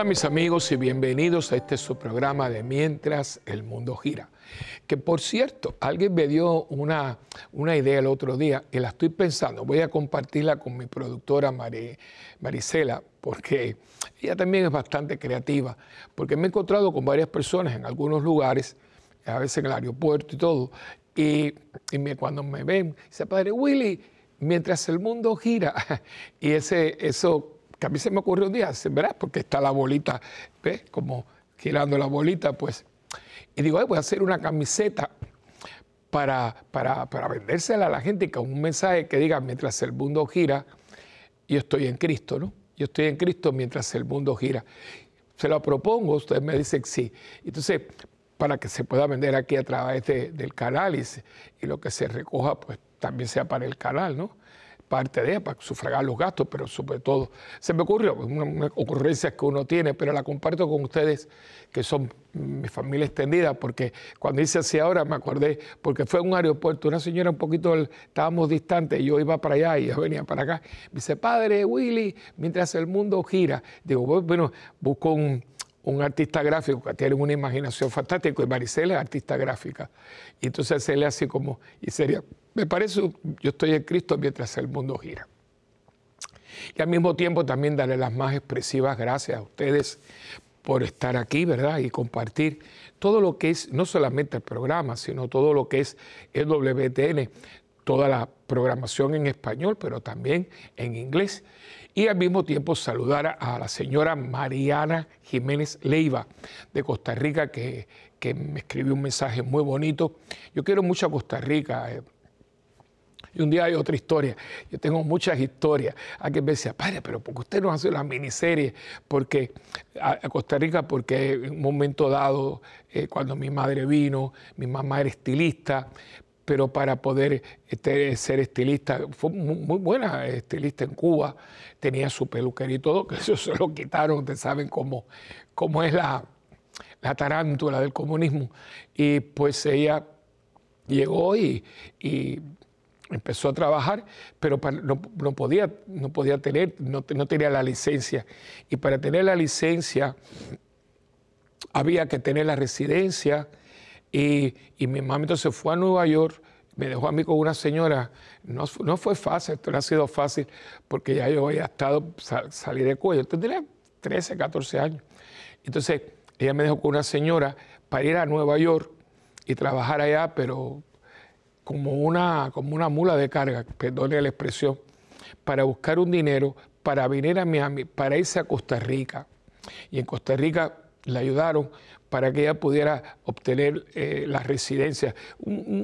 Hola mis amigos y bienvenidos a este su programa de Mientras el Mundo Gira. Que por cierto, alguien me dio una, una idea el otro día y la estoy pensando. Voy a compartirla con mi productora Marisela porque ella también es bastante creativa. Porque me he encontrado con varias personas en algunos lugares, a veces en el aeropuerto y todo, y, cuando me ven, dice, padre Willy, mientras el mundo gira, y ese, eso que a mí se me ocurrió un día, ¿verdad? Porque está la bolita, ¿ves? Como girando la bolita, pues. Y digo, voy a hacer una camiseta para, para, para vendérsela a la gente con un mensaje que diga, mientras el mundo gira, yo estoy en Cristo, ¿no? Yo estoy en Cristo mientras el mundo gira. Se lo propongo, ustedes me dicen sí. Entonces, para que se pueda vender aquí a través del canal y, y lo que se recoja, pues también sea para el canal, ¿no? Parte de para sufragar los gastos, pero sobre todo se me ocurrió, una, ocurrencia que uno tiene, pero la comparto con ustedes que son mi familia extendida, porque cuando hice así ahora me acordé, porque fue a un aeropuerto, una señora un poquito, estábamos distantes, yo iba para allá y ella venía para acá, me dice, padre Willy, mientras el mundo gira, digo, bueno, busco un, un artista gráfico que tiene una imaginación fantástica y Maricela es artista gráfica. Y entonces se le así como, y sería, me parece, yo estoy en Cristo mientras el mundo gira. Y al mismo tiempo también darle las más expresivas gracias a ustedes por estar aquí, ¿verdad? Y compartir todo lo que es, no solamente el programa, sino todo lo que es el WTN, toda la programación en español, pero también en inglés. Y al mismo tiempo saludar a la señora Mariana Jiménez Leiva de Costa Rica, que, que me escribió un mensaje muy bonito. Yo quiero mucho a Costa Rica. Y un día hay otra historia. Yo tengo muchas historias. Hay que decía, padre, pero ¿por qué usted no hace una miniserie? Porque a, Costa Rica, porque en un momento dado, eh, cuando mi madre vino, mi mamá era estilista, pero para poder este, ser estilista, fue muy, buena estilista en Cuba, tenía su peluquería y todo, que eso se lo quitaron, ustedes saben cómo, cómo es la, la tarántula del comunismo. Y pues ella llegó y, y empezó a trabajar, pero no, no, podía, no podía tener, no, no, tenía la licencia. Y para tener la licencia había que tener la residencia. Y, y mi mamá entonces fue a Nueva York, me dejó a mí con una señora. No, no fue fácil, esto no ha sido fácil, porque ya yo había estado, salí de cuello. Tendría 13, 14 años. Entonces, ella me dejó con una señora para ir a Nueva York y trabajar allá, pero como una, como una mula de carga, perdone la expresión, para buscar un dinero para venir a Miami, para irse a Costa Rica. Y en Costa Rica la ayudaron para que ella pudiera obtener eh, la residencia.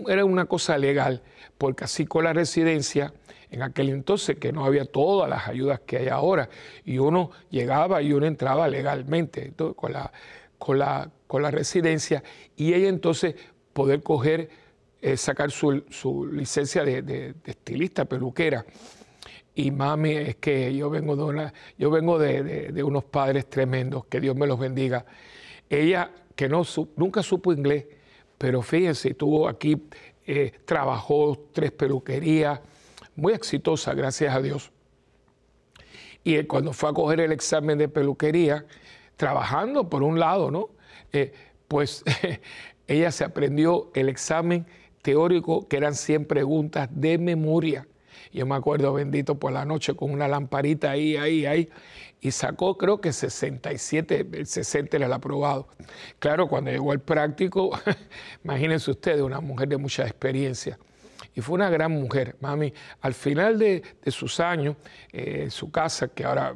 era una cosa legal, porque así con la residencia, en aquel entonces que no había todas las ayudas que hay ahora, y uno llegaba y uno entraba legalmente con, la, con, la, con la residencia, y ella entonces poder coger sacar su, licencia de, estilista, peluquera. Y mami, es que yo vengo de, una, yo vengo de, unos padres tremendos, que Dios me los bendiga. Ella, que no nunca supo inglés, pero fíjense, tuvo aquí, eh, trabajó tres peluquerías, muy exitosa, gracias a Dios. Y cuando fue a coger el examen de peluquería, trabajando por un lado, ¿no? Eh, pues ella se aprendió el examen teórico que eran 100 preguntas de memoria. Yo me acuerdo, bendito, por la noche con una lamparita ahí, ahí, ahí, y sacó creo que 67, el 60 era el aprobado. Claro, cuando llegó al práctico, imagínense ustedes, una mujer de mucha experiencia. Y fue una gran mujer, mami. Al final de, sus años, eh, su casa, que ahora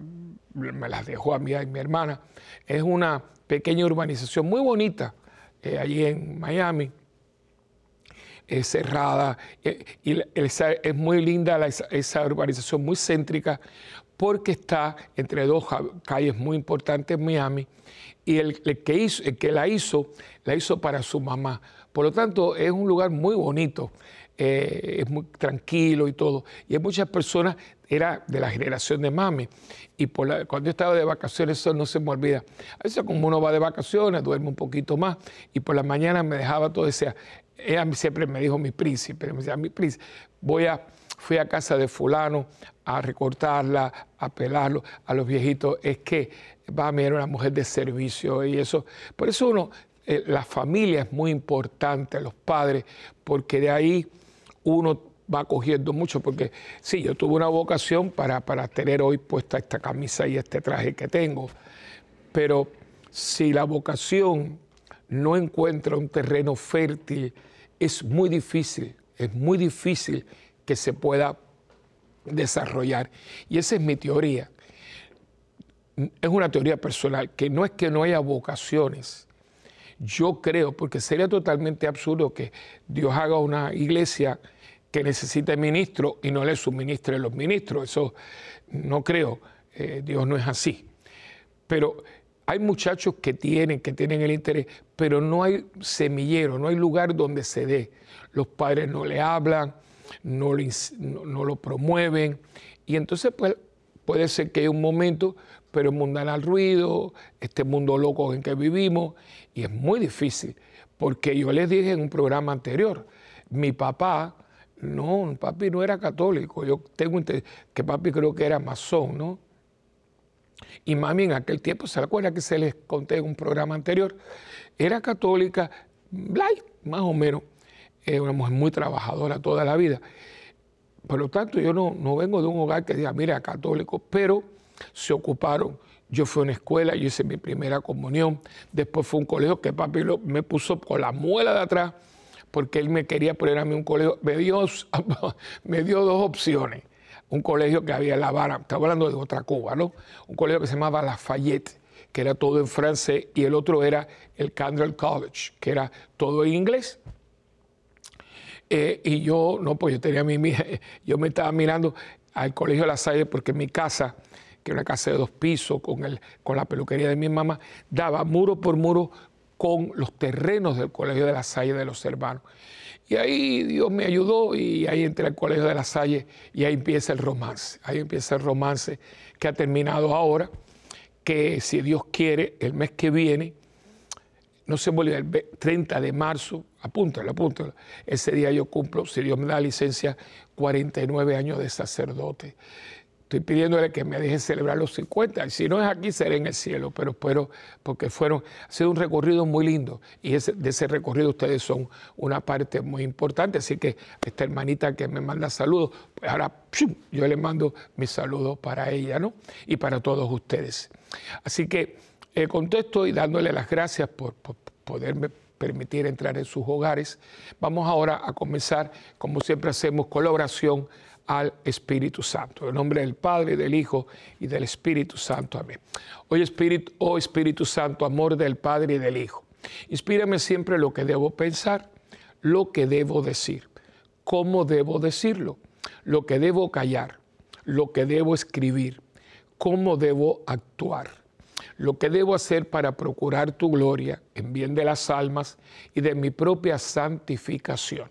me las dejó a mí y mi hermana, es una pequeña urbanización muy bonita eh, allí en Miami cerrada, eh, y es muy linda esa urbanización, muy céntrica, porque está entre dos calles muy importantes en Miami, y el, que hizo, el que la hizo, la hizo para su mamá. Por lo tanto, es un lugar muy bonito, eh, es muy tranquilo y todo. Y hay muchas personas, era de la generación de mami. Y cuando yo estaba de vacaciones, eso no se me olvida. A veces, como uno va de vacaciones, duerme un poquito más. Y por la mañana me dejaba todo, decía, ella siempre me dijo mi príncipe, me decía, mi príncipe, voy a, fui a casa de fulano a recortarla, a pelarlo, a los viejitos, es que va a mirar una mujer de servicio y eso. Por eso uno, eh, la familia es muy importante, los padres, porque de ahí uno va cogiendo mucho, porque sí, yo tuve una vocación para, para tener hoy puesta esta camisa y este traje que tengo, pero si la vocación no encuentra un terreno fértil, es muy difícil, es muy difícil que se pueda desarrollar. Y esa es mi teoría. Es una teoría personal, que no es que no haya vocaciones. Yo creo, porque sería totalmente absurdo que Dios haga una iglesia que necesite ministro y no le suministre los ministros. Eso no creo. Eh, Dios no es así. Pero hay muchachos que tienen, que tienen el interés, pero no hay semillero, no hay lugar donde se dé. Los padres no le hablan, no, lo promueven. Y entonces pues, puede ser que haya un momento, pero mundan al ruido, este mundo loco en que vivimos, y es muy difícil, porque yo les dije en un programa anterior, mi papá, no, papi no era católico, yo tengo que papi creo que era masón, ¿no? Y mami en aquel tiempo, ¿se acuerda que se les conté en un programa anterior? Era católica, más o menos, era una mujer muy trabajadora toda la vida. Por lo tanto, yo no, no vengo de un hogar que diga, mira, católico, pero se ocuparon. Yo fui a una escuela, yo hice mi primera comunión, después fue un colegio que papi me puso con la muela de atrás, porque él me quería poner a mí un colegio, me dio, me dio dos opciones un colegio que había en La Habana, estaba hablando de otra Cuba, ¿no? Un colegio que se llamaba Lafayette, que era todo en francés, y el otro era el Candle College, que era todo en inglés. Eh, y yo, no, pues yo tenía mi, yo me estaba mirando al colegio de La Salle porque mi casa, que era una casa de dos pisos con, el, con la peluquería de mi mamá, daba muro por muro con los terrenos del colegio de La Salle de los hermanos. Y ahí Dios me ayudó y ahí entré al Colegio de la Salle y ahí empieza el romance. Ahí empieza el romance que ha terminado ahora, que si Dios quiere, el mes que viene, no se me el 30 de marzo, apúntalo, apúntalo. Ese día yo cumplo, si Dios me da licencia, 49 años de sacerdote. Estoy pidiéndole que me deje celebrar los 50. Y si no es aquí, será en el cielo. Pero espero, porque fueron, ha sido un recorrido muy lindo. Y de ese recorrido ustedes son una parte muy importante. Así que esta hermanita que me manda saludos, pues ahora yo le mando mis saludos para ella, ¿no? Y para todos ustedes. Así que eh, contesto y dándole las gracias por, por poderme permitir entrar en sus hogares. Vamos ahora a comenzar, como siempre hacemos, con la oración al Espíritu Santo. En nombre del Padre, del Hijo y del Espíritu Santo. Amén. Hoy Espíritu, oh Espíritu Santo, amor del Padre y del Hijo. Inspírame siempre lo que debo pensar, lo que debo decir, cómo debo decirlo, lo que debo callar, lo que debo escribir, cómo debo actuar, lo que debo hacer para procurar tu gloria en bien de las almas y de mi propia santificación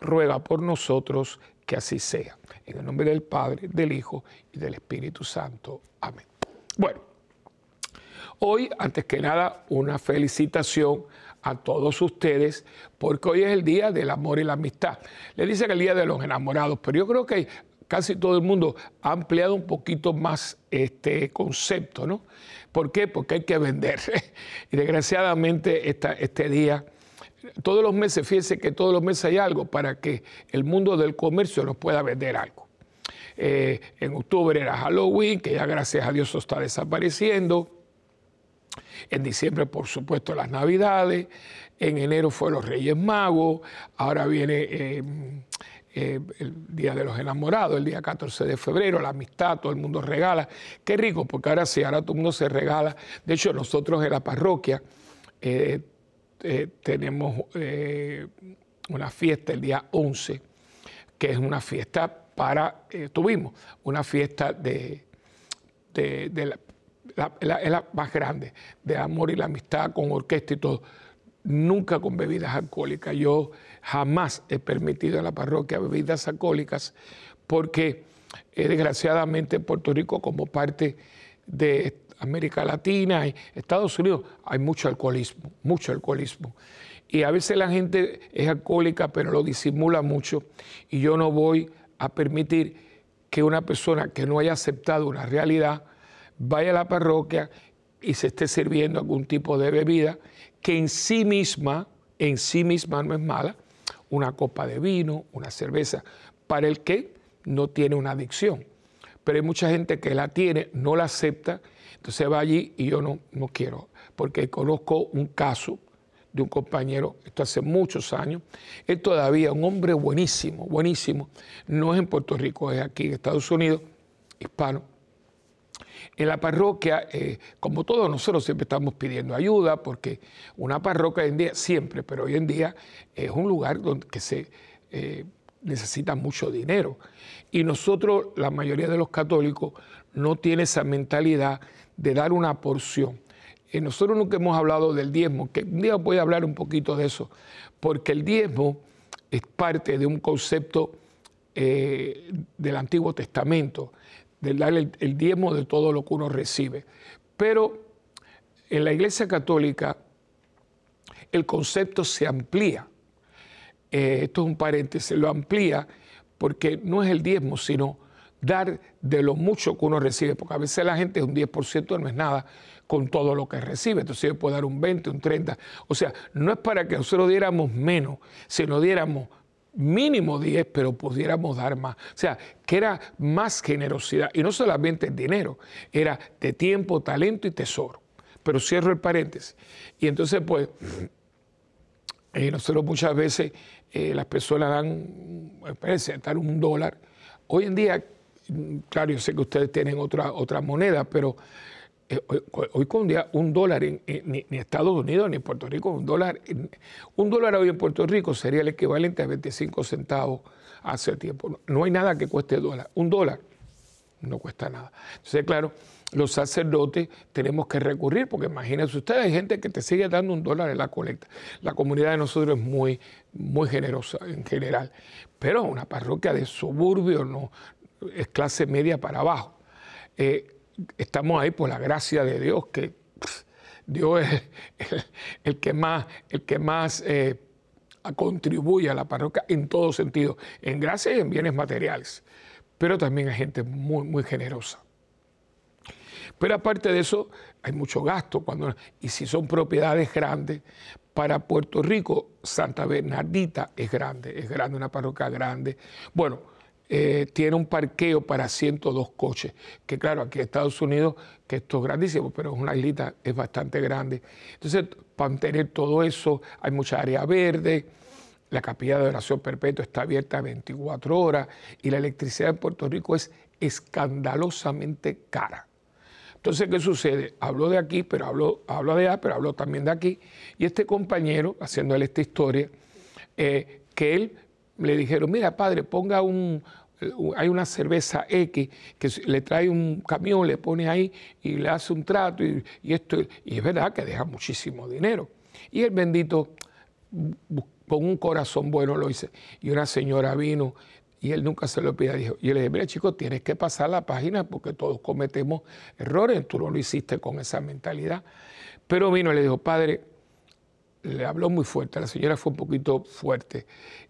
ruega por nosotros que así sea. En el nombre del Padre, del Hijo y del Espíritu Santo. Amén. Bueno, hoy, antes que nada, una felicitación a todos ustedes, porque hoy es el día del amor y la amistad. Le dicen el día de los enamorados, pero yo creo que casi todo el mundo ha ampliado un poquito más este concepto, ¿no? ¿Por qué? Porque hay que vender. y desgraciadamente este día todos los meses, fíjense que todos los meses hay algo para que el mundo del comercio nos pueda vender algo. Eh, en octubre era Halloween, que ya gracias a Dios está desapareciendo. En diciembre, por supuesto, las Navidades. En enero fue los Reyes Magos. Ahora viene eh, eh, el Día de los Enamorados, el día 14 de febrero, la amistad, todo el mundo regala. Qué rico, porque ahora sí, ahora todo el mundo se regala. De hecho, nosotros en la parroquia tenemos eh, una fiesta el día 11, que es una fiesta para, eh, tuvimos una fiesta de, de, la, más grande, de amor y la amistad con orquesta y todo. Nunca con bebidas alcohólicas. Yo jamás he permitido en la parroquia bebidas alcohólicas porque eh, desgraciadamente en Puerto Rico como parte de América Latina y Estados Unidos hay mucho alcoholismo, mucho alcoholismo. Y a veces la gente es alcohólica pero lo disimula mucho y yo no voy a permitir que una persona que no haya aceptado una realidad vaya a la parroquia y se esté sirviendo algún tipo de bebida que en sí misma, en sí misma no es mala, una copa de vino, una cerveza, para el que no tiene una adicción. Pero hay mucha gente que la tiene, no la acepta, entonces va allí y yo no, no quiero, porque conozco un caso de un compañero, esto hace muchos años, es todavía un hombre buenísimo, buenísimo, no es en Puerto Rico, es aquí en Estados Unidos, hispano. En la parroquia, eh, como todos nosotros siempre estamos pidiendo ayuda, porque una parroquia hoy en día, siempre, pero hoy en día es un lugar donde se eh, necesita mucho dinero. Y nosotros, la mayoría de los católicos, no tiene esa mentalidad de dar una porción. Eh, nosotros nunca hemos hablado del diezmo, que un día voy a hablar un poquito de eso, porque el diezmo es parte de un concepto eh, del Antiguo Testamento, de dar el, diezmo de todo lo que uno recibe. Pero en la Iglesia Católica el concepto se amplía. Eh, esto es un paréntesis, lo amplía porque no es el diezmo, sino dar de lo mucho que uno recibe, porque a veces la gente un 10% no es nada, con todo lo que recibe. Entonces yo puedo dar un 20, un 30. O sea, no es para que nosotros diéramos menos, sino diéramos mínimo 10, pero pudiéramos dar más. O sea, que era más generosidad. Y no solamente el dinero, era de tiempo, talento y tesoro. Pero cierro el paréntesis. Y entonces, pues, eh, nosotros muchas veces eh, las personas dan, dan un dólar. Hoy en día, claro, yo sé que ustedes tienen otra, moneda, pero eh, hoy, con día un dólar en, Estados Unidos ni Puerto Rico, un dólar, un dólar hoy en Puerto Rico sería el equivalente a 25 centavos hace tiempo. No hay nada que cueste dólar. Un dólar no cuesta nada. Entonces, claro, los sacerdotes tenemos que recurrir, porque imagínense ustedes, hay gente que te sigue dando un dólar en la colecta. La comunidad de nosotros es muy, muy generosa en general, pero una parroquia de suburbio no, es clase media para abajo. Eh, estamos ahí por la gracia de Dios, que Dios es el, que más, el que más eh, contribuye a la parroquia en todo sentido, en gracia y en bienes materiales. Pero también hay gente muy, muy generosa. Pero aparte de eso, hay mucho gasto. Cuando, y si son propiedades grandes, para Puerto Rico, Santa Bernardita es grande, es grande, una parroquia grande. Bueno, eh, tiene un parqueo para 102 coches, que claro, aquí en Estados Unidos, que esto es grandísimo, pero es una islita, es bastante grande. Entonces, para mantener todo eso, hay mucha área verde, la capilla de oración perpetua está abierta 24 horas y la electricidad en Puerto Rico es escandalosamente cara. Entonces, ¿qué sucede? Hablo de aquí, pero hablo, hablo de allá, pero hablo también de aquí. Y este compañero, haciéndole esta historia, eh, que él le dijeron, mira padre, ponga un, hay una cerveza X que le trae un camión, le pone ahí y le hace un trato y, esto, y es verdad que deja muchísimo dinero. Y el bendito, con un corazón bueno lo hice. Y una señora vino y él nunca se lo pide. Dijo, y yo le dije, mira chico, tienes que pasar la página porque todos cometemos errores, tú no lo hiciste con esa mentalidad. Pero vino y le dijo, padre, le habló muy fuerte, la señora fue un poquito fuerte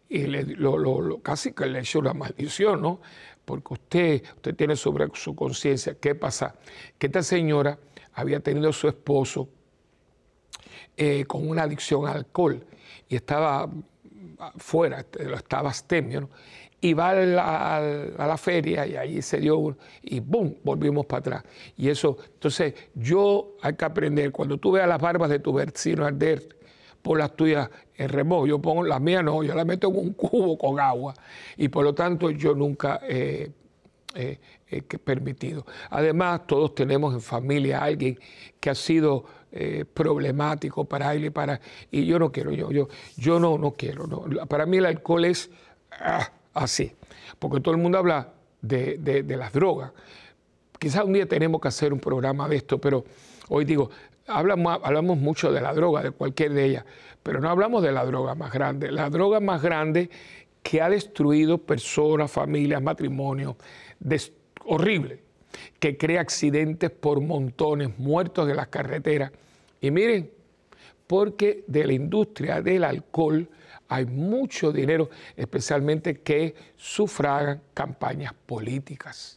y le, lo, casi que le echó una maldición, ¿no? Porque usted, usted tiene sobre su conciencia, ¿qué pasa? Que esta señora había tenido a su esposo eh, con una adicción al alcohol y estaba fuera, estaba astemio, ¿no? y va a la, feria y ahí se dio un, y ¡boom! volvimos para atrás. Y eso, entonces yo hay que aprender, cuando tú veas las barbas de tu vecino arder, por las tuyas en remojo. Yo pongo las mías, no, yo las meto en un cubo con agua y por lo tanto yo nunca he permitido. Además, todos tenemos en familia a alguien que ha sido eh, problemático para él y para. Y yo no quiero, yo, yo, yo no, no quiero. No. Para mí el alcohol es. Ah, así, porque todo el mundo habla de, de las drogas. Quizás un día tenemos que hacer un programa de esto, pero hoy digo, hablamos, hablamos mucho de la droga, de cualquier de ellas, pero no hablamos de la droga más grande. La droga más grande que ha destruido personas, familias, matrimonios, horrible, que crea accidentes por montones, muertos de las carreteras. Y miren, porque de la industria del alcohol hay mucho dinero, especialmente que sufragan campañas políticas.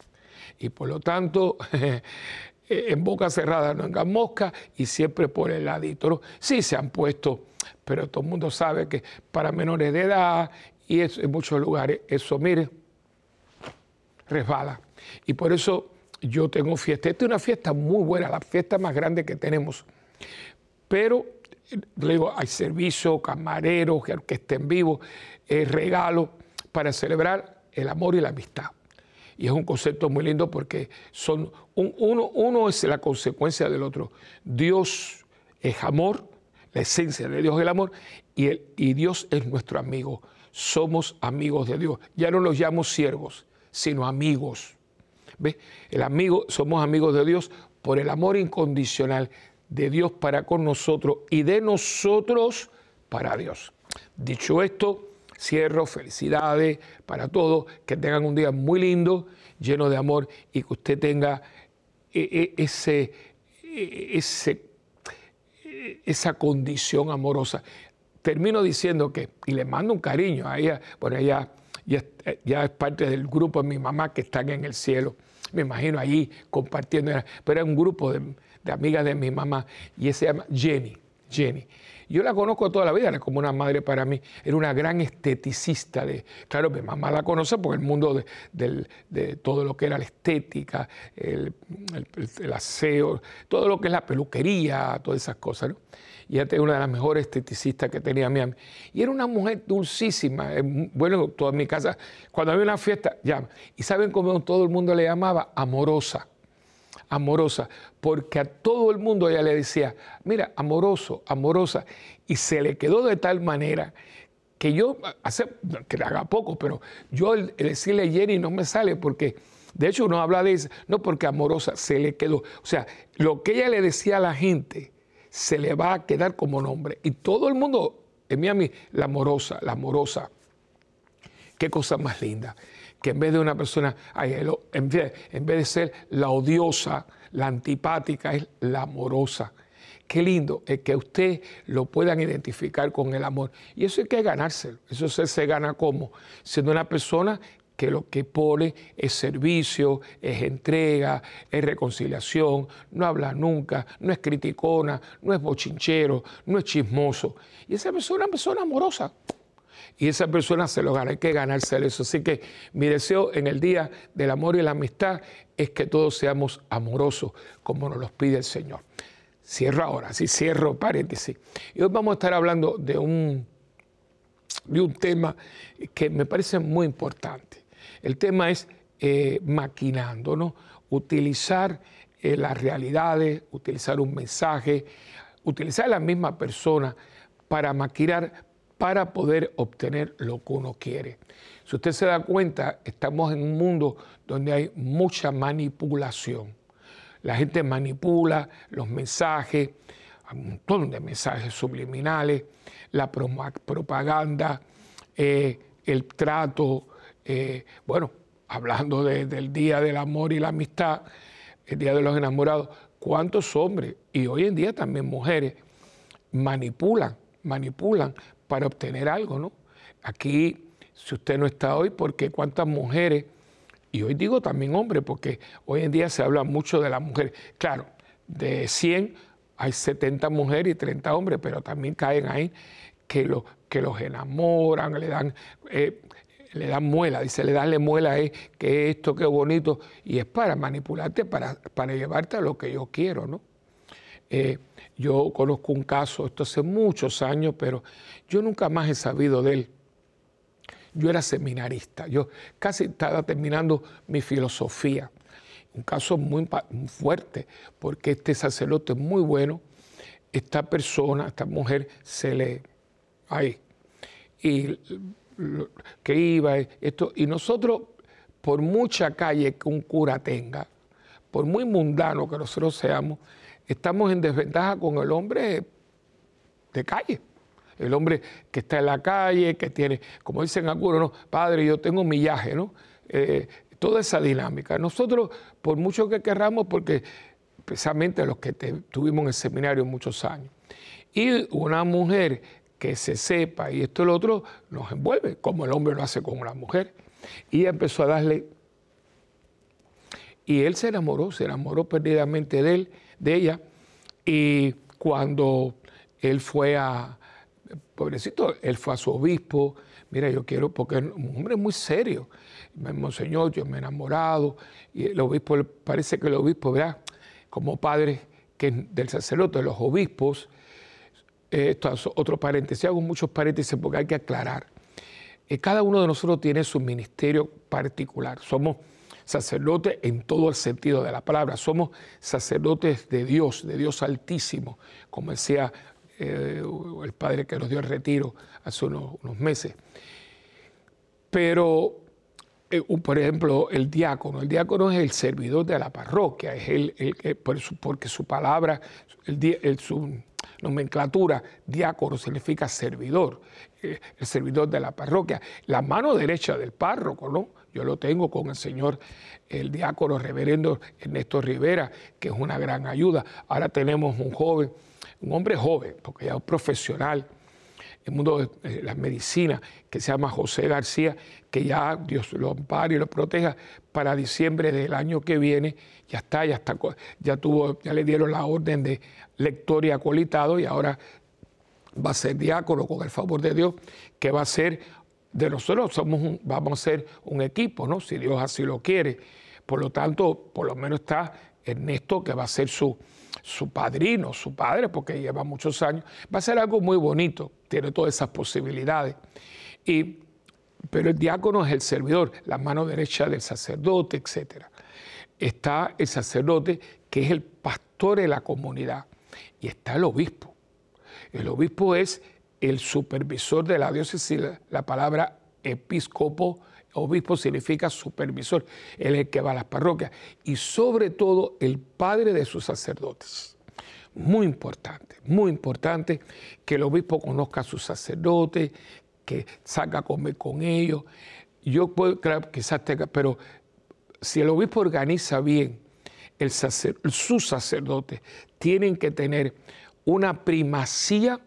Y por lo tanto, en boca cerrada no engan mosca y siempre por el ladito. Sí se han puesto, pero todo el mundo sabe que para menores de edad y en muchos lugares eso, mire, resbala. Y por eso yo tengo fiesta. Esta es una fiesta muy buena, la fiesta más grande que tenemos. Pero, luego hay servicio, camareros, que estén vivos, regalo para celebrar el amor y la amistad. Y es un concepto muy lindo porque son uno, uno es la consecuencia del otro. Dios es amor, la esencia de Dios es el amor, y, el, y Dios es nuestro amigo. Somos amigos de Dios. Ya no los llamo siervos, sino amigos. ¿Ve? El amigo, somos amigos de Dios por el amor incondicional de Dios para con nosotros y de nosotros para Dios. Dicho esto, Cierro, felicidades para todos, que tengan un día muy lindo, lleno de amor y que usted tenga eh, eh, ese, eh, esa condición amorosa. Termino diciendo que, y le mando un cariño a ella, bueno, ella ya, es parte del grupo de mi mamá que están en el cielo, me imagino allí compartiendo, pero es un grupo de, de amigas de mi mamá y se llama Jenny, Jenny. Yo la conozco toda la vida, era como una madre para mí. Era una gran esteticista. De, claro, mi mamá la conoce porque el mundo de, todo lo que era la estética, el, aseo, todo lo que es la peluquería, todas esas cosas. Y ella era una de las mejores esteticistas que tenía mi Y era una mujer dulcísima. Bueno, toda mi casa, cuando había una fiesta, llama. ¿Y saben cómo todo el mundo le llamaba? Amorosa amorosa, porque a todo el mundo ella le decía, mira, amoroso, amorosa, y se le quedó de tal manera que yo, hace, que haga poco, pero yo el, decirle Jenny no me sale porque, de hecho uno habla de eso, no porque amorosa, se le quedó. O sea, lo que ella le decía a la gente se le va a quedar como nombre. Y todo el mundo, en Miami, la amorosa, la amorosa. Qué cosa más linda que en vez de una persona, en vez, de ser la odiosa, la antipática, es la amorosa. Qué lindo es que usted lo puedan identificar con el amor. Y eso hay que ganárselo. Eso se, gana como siendo una persona que lo que pone es servicio, es entrega, es reconciliación, no habla nunca, no es criticona, no es bochinchero, no es chismoso. Y esa persona es una persona amorosa y esa persona se lo gana, hay que ganarse eso. Así que mi deseo en el día del amor y la amistad es que todos seamos amorosos como nos los pide el Señor. Cierro ahora, sí, cierro paréntesis. Y hoy vamos a estar hablando de un, de un tema que me parece muy importante. El tema es eh, maquinando, ¿no? Utilizar eh, las realidades, utilizar un mensaje, utilizar a la misma persona para maquinar para poder obtener lo que uno quiere. Si usted se da cuenta, estamos en un mundo donde hay mucha manipulación. La gente manipula los mensajes, un montón de mensajes subliminales, la propaganda, eh, el trato, eh, bueno, hablando del Día del Amor y la Amistad, el Día de los Enamorados, ¿cuántos hombres y hoy en día también mujeres manipulan, manipulan para obtener algo, ¿no? Aquí, si usted no está hoy, porque cuántas mujeres, y hoy digo también hombres, porque hoy en día se habla mucho de las mujeres. Claro, de 100 hay 70 mujeres y 30 hombres, pero también caen ahí que, lo, que los enamoran, le dan, eh, le dan muela, dice, le dan muela, es que esto, qué bonito, y es para manipularte, para, para llevarte a lo que yo quiero, ¿no? Eh, yo conozco un caso, esto hace muchos años, pero yo nunca más he sabido de él. Yo era seminarista, yo casi estaba terminando mi filosofía. Un caso muy, fuerte, porque este sacerdote es muy bueno, esta persona, esta mujer, se le... ahí. Y que iba, esto, y nosotros, por mucha calle que un cura tenga, por muy mundano que nosotros seamos, estamos en desventaja con el hombre de calle. El hombre que está en la calle, que tiene, como dicen algunos, ¿no? padre, yo tengo millaje, ¿no? Eh, toda esa dinámica. Nosotros, por mucho que querramos, porque precisamente los que tuvimos en el seminario muchos años, y una mujer que se sepa y esto y lo otro, nos envuelve, como el hombre lo hace con una mujer. Y empezó a darle y él se enamoró, se enamoró perdidamente de él, de ella. Y cuando él fue a, pobrecito, él fue a su obispo, mira, yo quiero, porque es un hombre muy serio, monseñor, yo me he enamorado, y el obispo, parece que el obispo, ¿verdad? Como padre que del sacerdote, los obispos, esto es otro paréntesis, hago muchos paréntesis porque hay que aclarar. Eh, cada uno de nosotros tiene su ministerio particular, somos sacerdotes en todo el sentido de la palabra. Somos sacerdotes de Dios, de Dios altísimo, como decía eh, el padre que nos dio el retiro hace unos, meses. Pero, eh, por ejemplo, el diácono. El diácono es el servidor de la parroquia, es el, porque su palabra, su nomenclatura, diácono significa servidor, eh, el servidor de la parroquia, la mano derecha del párroco, ¿no? Yo lo tengo con el señor, el diácono reverendo Ernesto Rivera, que es una gran ayuda. Ahora tenemos un joven, un hombre joven, porque ya es profesional en el mundo de la medicina, que se llama José García, que ya Dios lo ampare y lo proteja para diciembre del año que viene. Ya está, ya está, ya tuvo, ya le dieron la orden de lector y acolitado y ahora va a ser diácono con el favor de Dios, que va a ser de nosotros somos vamos a ser un equipo, ¿no? Si Dios así lo quiere. Por lo tanto, por lo menos está Ernesto, que va a ser su, su padrino, su padre, porque lleva muchos años. Va a ser algo muy bonito, tiene todas esas posibilidades. Y, pero el diácono es el servidor, la mano derecha del sacerdote, etc. Está el sacerdote, que es el pastor de la comunidad, y está el obispo. El obispo es el supervisor de la diócesis, la palabra episcopo, obispo significa supervisor, él es el que va a las parroquias, y sobre todo el padre de sus sacerdotes. Muy importante, muy importante que el obispo conozca a sus sacerdotes, que salga a comer con ellos. Yo puedo, creer quizás tenga, pero si el obispo organiza bien, el sus sacerdotes tienen que tener una primacía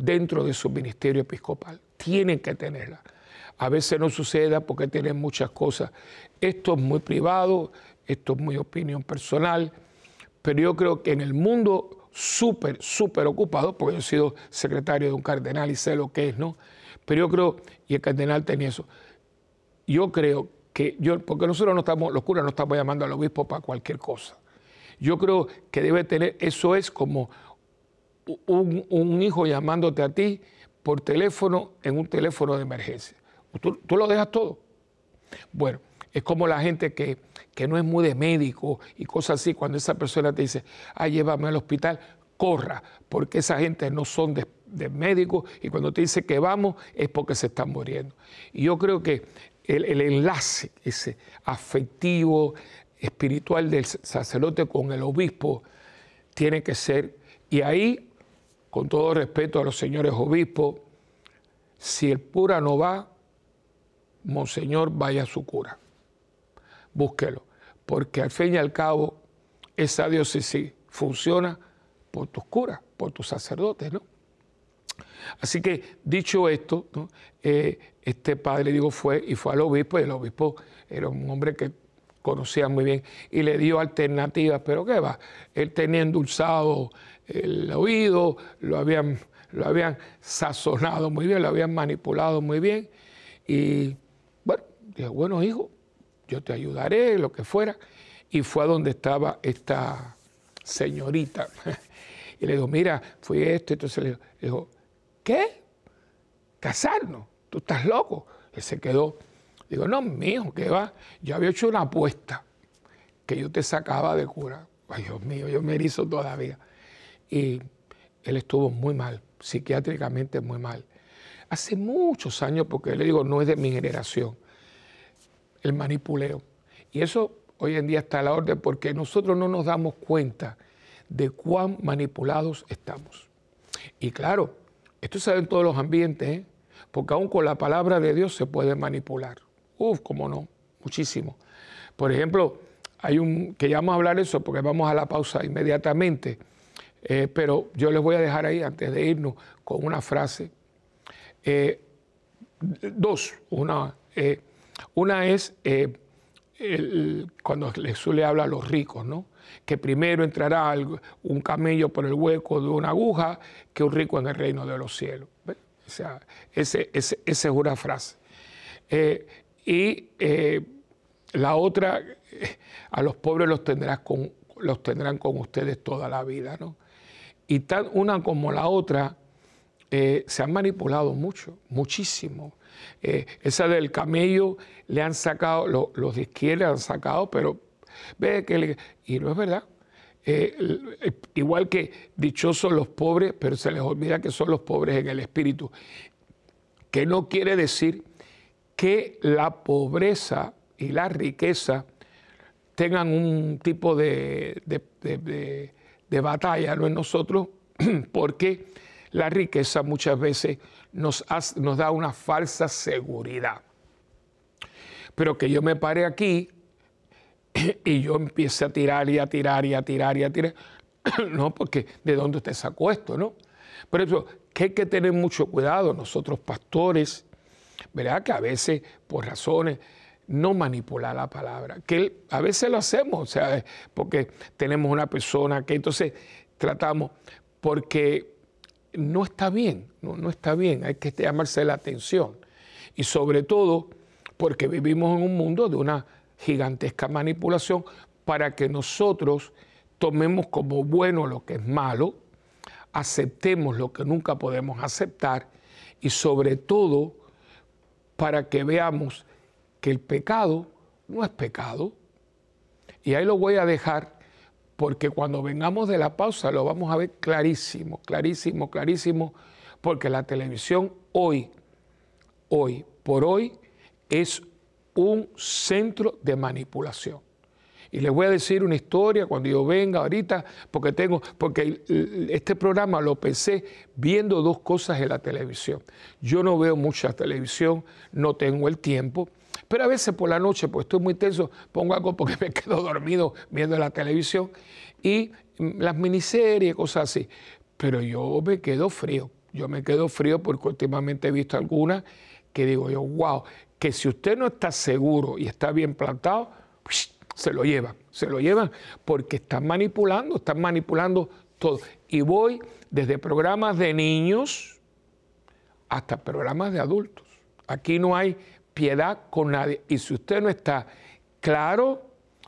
dentro de su ministerio episcopal. Tienen que tenerla. A veces no suceda porque tienen muchas cosas. Esto es muy privado, esto es muy opinión personal, pero yo creo que en el mundo súper, súper ocupado, porque yo he sido secretario de un cardenal y sé lo que es, ¿no? Pero yo creo, y el cardenal tenía eso, yo creo que yo, porque nosotros no estamos, los curas no estamos llamando al obispo para cualquier cosa. Yo creo que debe tener, eso es como un, hijo llamándote a ti por teléfono en un teléfono de emergencia. Tú, lo dejas todo. Bueno, es como la gente que, no es muy de médico y cosas así. Cuando esa persona te dice, ah, llévame al hospital, corra, porque esa gente no son de, de médicos y cuando te dice que vamos es porque se están muriendo. Y yo creo que el, el enlace, ese afectivo, espiritual del sacerdote con el obispo, tiene que ser, y ahí con todo respeto a los señores obispos, si el cura no va, Monseñor vaya a su cura. Búsquelo, porque al fin y al cabo esa diócesis funciona por tus curas, por tus sacerdotes, ¿no? Así que dicho esto, eh, este padre, digo, fue y fue al obispo, y el obispo era un hombre que conocía muy bien y le dio alternativas, pero ¿qué va? Él tenía endulzado el oído, lo habían, lo habían sazonado muy bien, lo habían manipulado muy bien. Y bueno, dijo, bueno, hijo, yo te ayudaré, lo que fuera. Y fue a donde estaba esta señorita. Y le dijo, mira, fui esto. Entonces le dijo, ¿qué? ¿Casarnos? ¿Tú estás loco? Y se quedó. Digo, no, mijo, ¿qué va? Yo había hecho una apuesta que yo te sacaba de cura. Ay, Dios mío, yo me erizo todavía y él estuvo muy mal, psiquiátricamente muy mal. hace muchos años, porque le digo, no es de mi generación, el manipuleo. Y eso hoy en día está a la orden porque nosotros no nos damos cuenta de cuán manipulados estamos. Y claro, esto se ve en todos los ambientes, ¿eh? porque aún con la palabra de Dios se puede manipular. Uf, cómo no, muchísimo. Por ejemplo, hay un, que ya vamos a hablar eso porque vamos a la pausa inmediatamente, eh, pero yo les voy a dejar ahí antes de irnos con una frase. Eh, dos, una, una es cuando Jesús le habla a los ricos, ¿no? que primero entrará un camello por el hueco de una aguja que un rico en el reino de los cielos. O sea, esa es una frase. Eh, y eh, la otra, a los pobres los, tendrás con, los tendrán con ustedes toda la vida. ¿no? Y tan una como la otra eh, se han manipulado mucho, muchísimo. esa del camello le han sacado, los de izquierda han sacado, pero ve que y no es verdad. Eh, igual que dichosos los pobres, pero se les olvida que son los pobres en el espíritu. Que no quiere decir que la pobreza y la riqueza tengan un tipo de batalla ¿no? en nosotros, porque la riqueza muchas veces nos, nos da una falsa seguridad. Pero que yo me pare aquí y yo empiece a tirar y a tirar y a tirar y a tirar. no, porque ¿de dónde usted sacó esto, no? Por eso que hay que tener mucho cuidado nosotros pastores, ¿verdad? Que a veces por razones no manipular la palabra, que a veces lo hacemos, o sea, porque tenemos una persona que entonces tratamos, porque no está bien, no, no está bien, hay que llamarse la atención. Y sobre todo porque vivimos en un mundo de una gigantesca manipulación para que nosotros tomemos como bueno lo que es malo, aceptemos lo que nunca podemos aceptar y sobre todo para que veamos que el pecado no es pecado. Y ahí lo voy a dejar porque cuando vengamos de la pausa lo vamos a ver clarísimo, clarísimo, clarísimo, porque la televisión hoy, hoy, por hoy, es un centro de manipulación. Y les voy a decir una historia cuando yo venga ahorita, porque tengo, porque este programa lo pensé viendo dos cosas en la televisión. Yo no veo mucha televisión, no tengo el tiempo, pero a veces por la noche, pues estoy muy tenso, pongo algo porque me quedo dormido viendo la televisión y las miniseries, cosas así. Pero yo me quedo frío, yo me quedo frío porque últimamente he visto algunas que digo yo, wow, que si usted no está seguro y está bien plantado, se lo llevan, se lo llevan porque están manipulando, están manipulando todo. Y voy desde programas de niños hasta programas de adultos. Aquí no hay piedad con nadie. Y si usted no está claro,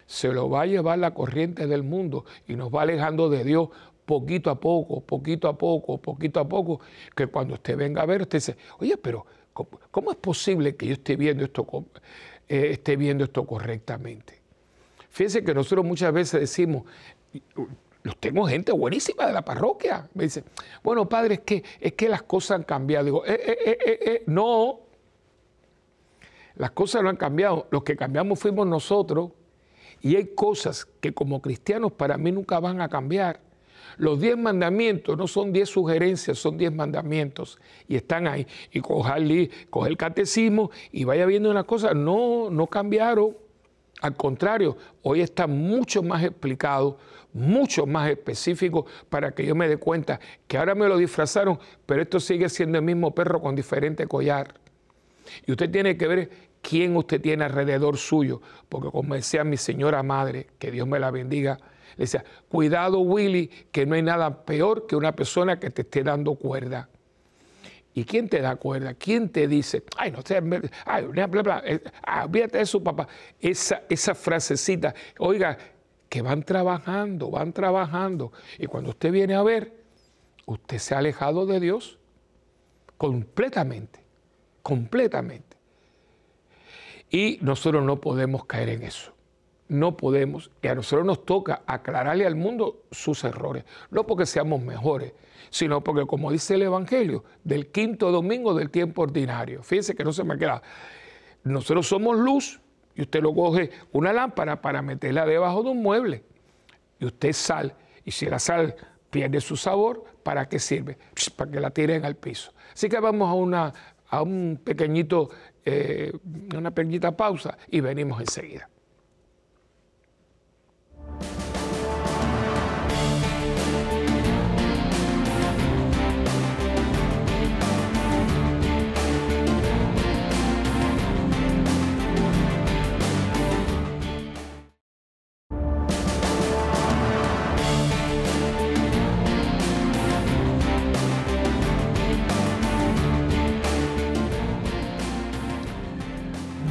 se lo va a llevar la corriente del mundo y nos va alejando de Dios poquito a poco, poquito a poco, poquito a poco, que cuando usted venga a ver, usted dice, oye, pero ¿Cómo, es posible que yo esté viendo esto, eh, esté viendo esto correctamente? Fíjense que nosotros muchas veces decimos, tengo gente buenísima de la parroquia. Me dice, bueno, padre, es que, es que las cosas han cambiado. Digo, eh, eh, no, las cosas no han cambiado. Los que cambiamos fuimos nosotros. Y hay cosas que como cristianos para mí nunca van a cambiar. Los diez mandamientos no son diez sugerencias, son diez mandamientos y están ahí. Y coja el, el catecismo y vaya viendo una cosa, no, no cambiaron. Al contrario, hoy está mucho más explicado, mucho más específico para que yo me dé cuenta que ahora me lo disfrazaron, pero esto sigue siendo el mismo perro con diferente collar. Y usted tiene que ver quién usted tiene alrededor suyo, porque como decía mi señora madre, que Dios me la bendiga, le decía, cuidado Willy, que no hay nada peor que una persona que te esté dando cuerda. ¿Y quién te da cuerda? ¿Quién te dice, ay, no sé, ay, bla, bla, bla, eh, olvídate de su papá? Esa, esa frasecita, oiga, que van trabajando, van trabajando. Y cuando usted viene a ver, usted se ha alejado de Dios completamente, completamente. Y nosotros no podemos caer en eso. no podemos, y a nosotros nos toca aclararle al mundo sus errores, no porque seamos mejores, sino porque, como dice el Evangelio, del quinto domingo del tiempo ordinario, fíjense que no se me queda, nosotros somos luz y usted lo coge una lámpara para meterla debajo de un mueble y usted sal, y si la sal pierde su sabor, ¿para qué sirve? Para que la tiren al piso. Así que vamos a, una, a un pequeñito, eh, una pequeñita pausa y venimos enseguida.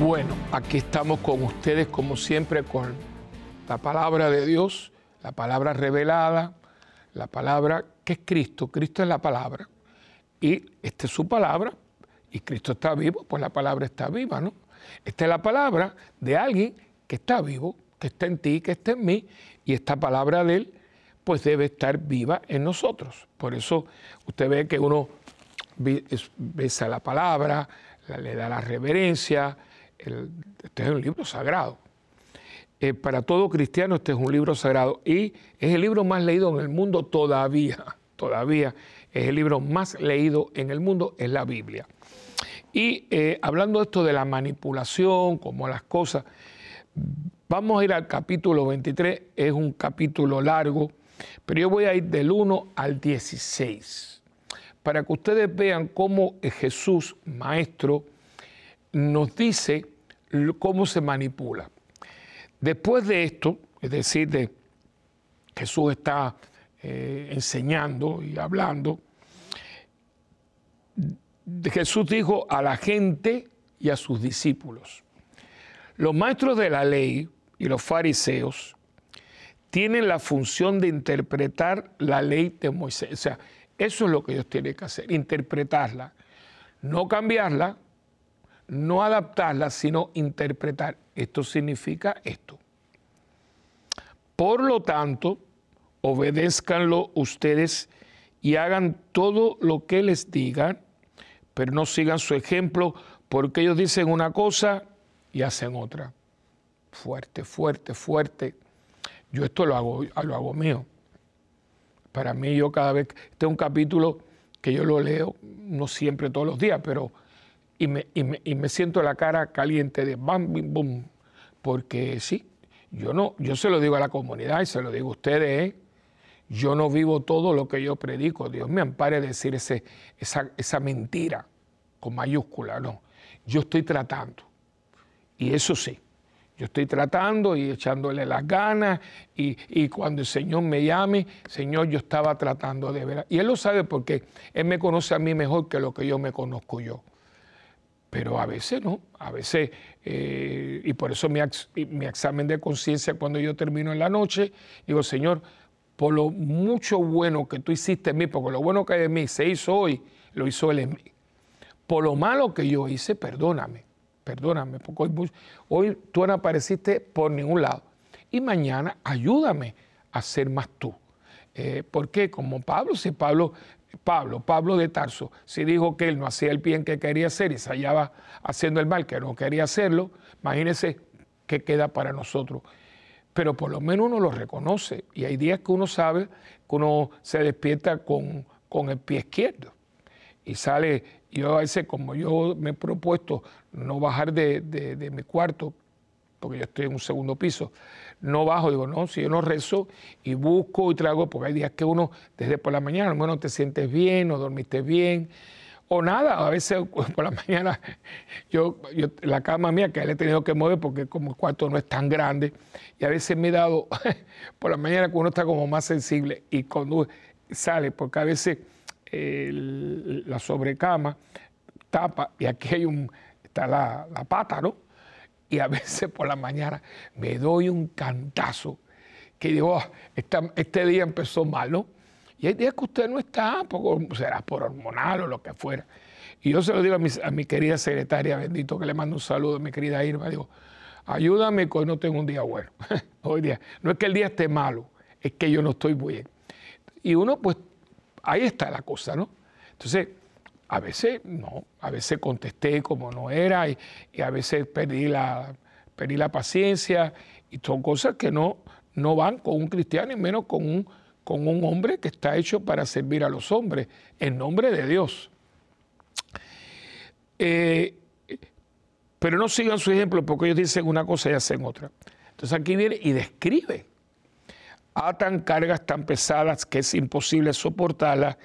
Bueno, aquí estamos con ustedes como siempre con la palabra de Dios, la palabra revelada, la palabra que es Cristo. Cristo es la palabra. Y esta es su palabra. Y Cristo está vivo, pues la palabra está viva, ¿no? Esta es la palabra de alguien que está vivo, que está en ti, que está en mí. Y esta palabra de Él, pues debe estar viva en nosotros. Por eso usted ve que uno besa la palabra, le da la reverencia, este es un libro sagrado. Eh, para todo cristiano este es un libro sagrado y es el libro más leído en el mundo todavía, todavía es el libro más leído en el mundo, es la Biblia. Y eh, hablando de esto de la manipulación, como las cosas, vamos a ir al capítulo 23, es un capítulo largo, pero yo voy a ir del 1 al 16, para que ustedes vean cómo Jesús, maestro, nos dice cómo se manipula. Después de esto, es decir, de Jesús está eh, enseñando y hablando, Jesús dijo a la gente y a sus discípulos, los maestros de la ley y los fariseos tienen la función de interpretar la ley de Moisés. O sea, eso es lo que ellos tienen que hacer, interpretarla, no cambiarla, no adaptarla, sino interpretar. Esto significa esto. Por lo tanto, obedézcanlo ustedes y hagan todo lo que les digan, pero no sigan su ejemplo porque ellos dicen una cosa y hacen otra. Fuerte, fuerte, fuerte. Yo esto lo hago, lo hago mío. Para mí yo cada vez, este es un capítulo que yo lo leo, no siempre todos los días, pero y me, y me, siento la cara caliente de bam, bim, bum, porque sí, yo no, yo se lo digo a la comunidad y se lo digo a ustedes, ¿eh? yo no vivo todo lo que yo predico, Dios me ampare decir ese, esa, esa mentira con mayúscula, no, yo estoy tratando, y eso sí, yo estoy tratando y echándole las ganas y, y, cuando el Señor me llame, Señor, yo estaba tratando de ver. Y Él lo sabe porque Él me conoce a mí mejor que lo que yo me conozco yo pero a veces no, a veces, eh, y por eso mi, mi examen de conciencia cuando yo termino en la noche, digo, Señor, por lo mucho bueno que tú hiciste en mí, porque lo bueno que hay en mí se hizo hoy, lo hizo Él en mí. Por lo malo que yo hice, perdóname, perdóname, porque hoy, hoy tú no apareciste por ningún lado. Y mañana ayúdame a ser más tú. Eh, porque como Pablo, si Pablo Pablo, Pablo de Tarso, si dijo que él no hacía el bien que quería hacer y se hallaba haciendo el mal que no quería hacerlo, imagínense qué queda para nosotros. Pero por lo menos uno lo reconoce y hay días que uno sabe que uno se despierta con, con el pie izquierdo y sale, yo a veces como yo me he propuesto no bajar de, de mi cuarto, porque yo estoy en un segundo piso, no bajo, digo, no, si yo no rezo y busco y trago, porque hay días que uno desde por la mañana, bueno, te sientes bien, no dormiste bien, o nada, a veces por la mañana yo, yo la cama mía que le he tenido que mover porque como el cuarto no es tan grande, y a veces me he dado por la mañana que uno está como más sensible y cuando sale, porque a veces la sobrecama tapa y aquí hay un, está la, la pata, ¿no? Y a veces por la mañana me doy un cantazo que digo, oh, este día empezó malo. Y hay días que usted no está, porque será por hormonal o lo que fuera. Y yo se lo digo a mi, a mi querida secretaria, bendito, que le mando un saludo, a mi querida Irma, digo, ayúdame que hoy no tengo un día bueno. hoy día, no es que el día esté malo, es que yo no estoy bien. Y uno, pues, ahí está la cosa, ¿no? Entonces, a veces no, a veces contesté como no era y, a veces perdí la, perdí la paciencia y son cosas que no, no van con un cristiano y menos con un, con un hombre que está hecho para servir a los hombres en nombre de Dios. Eh, pero no sigan su ejemplo porque ellos dicen una cosa y hacen otra. Entonces aquí viene y describe. Atan cargas tan pesadas que es imposible soportarlas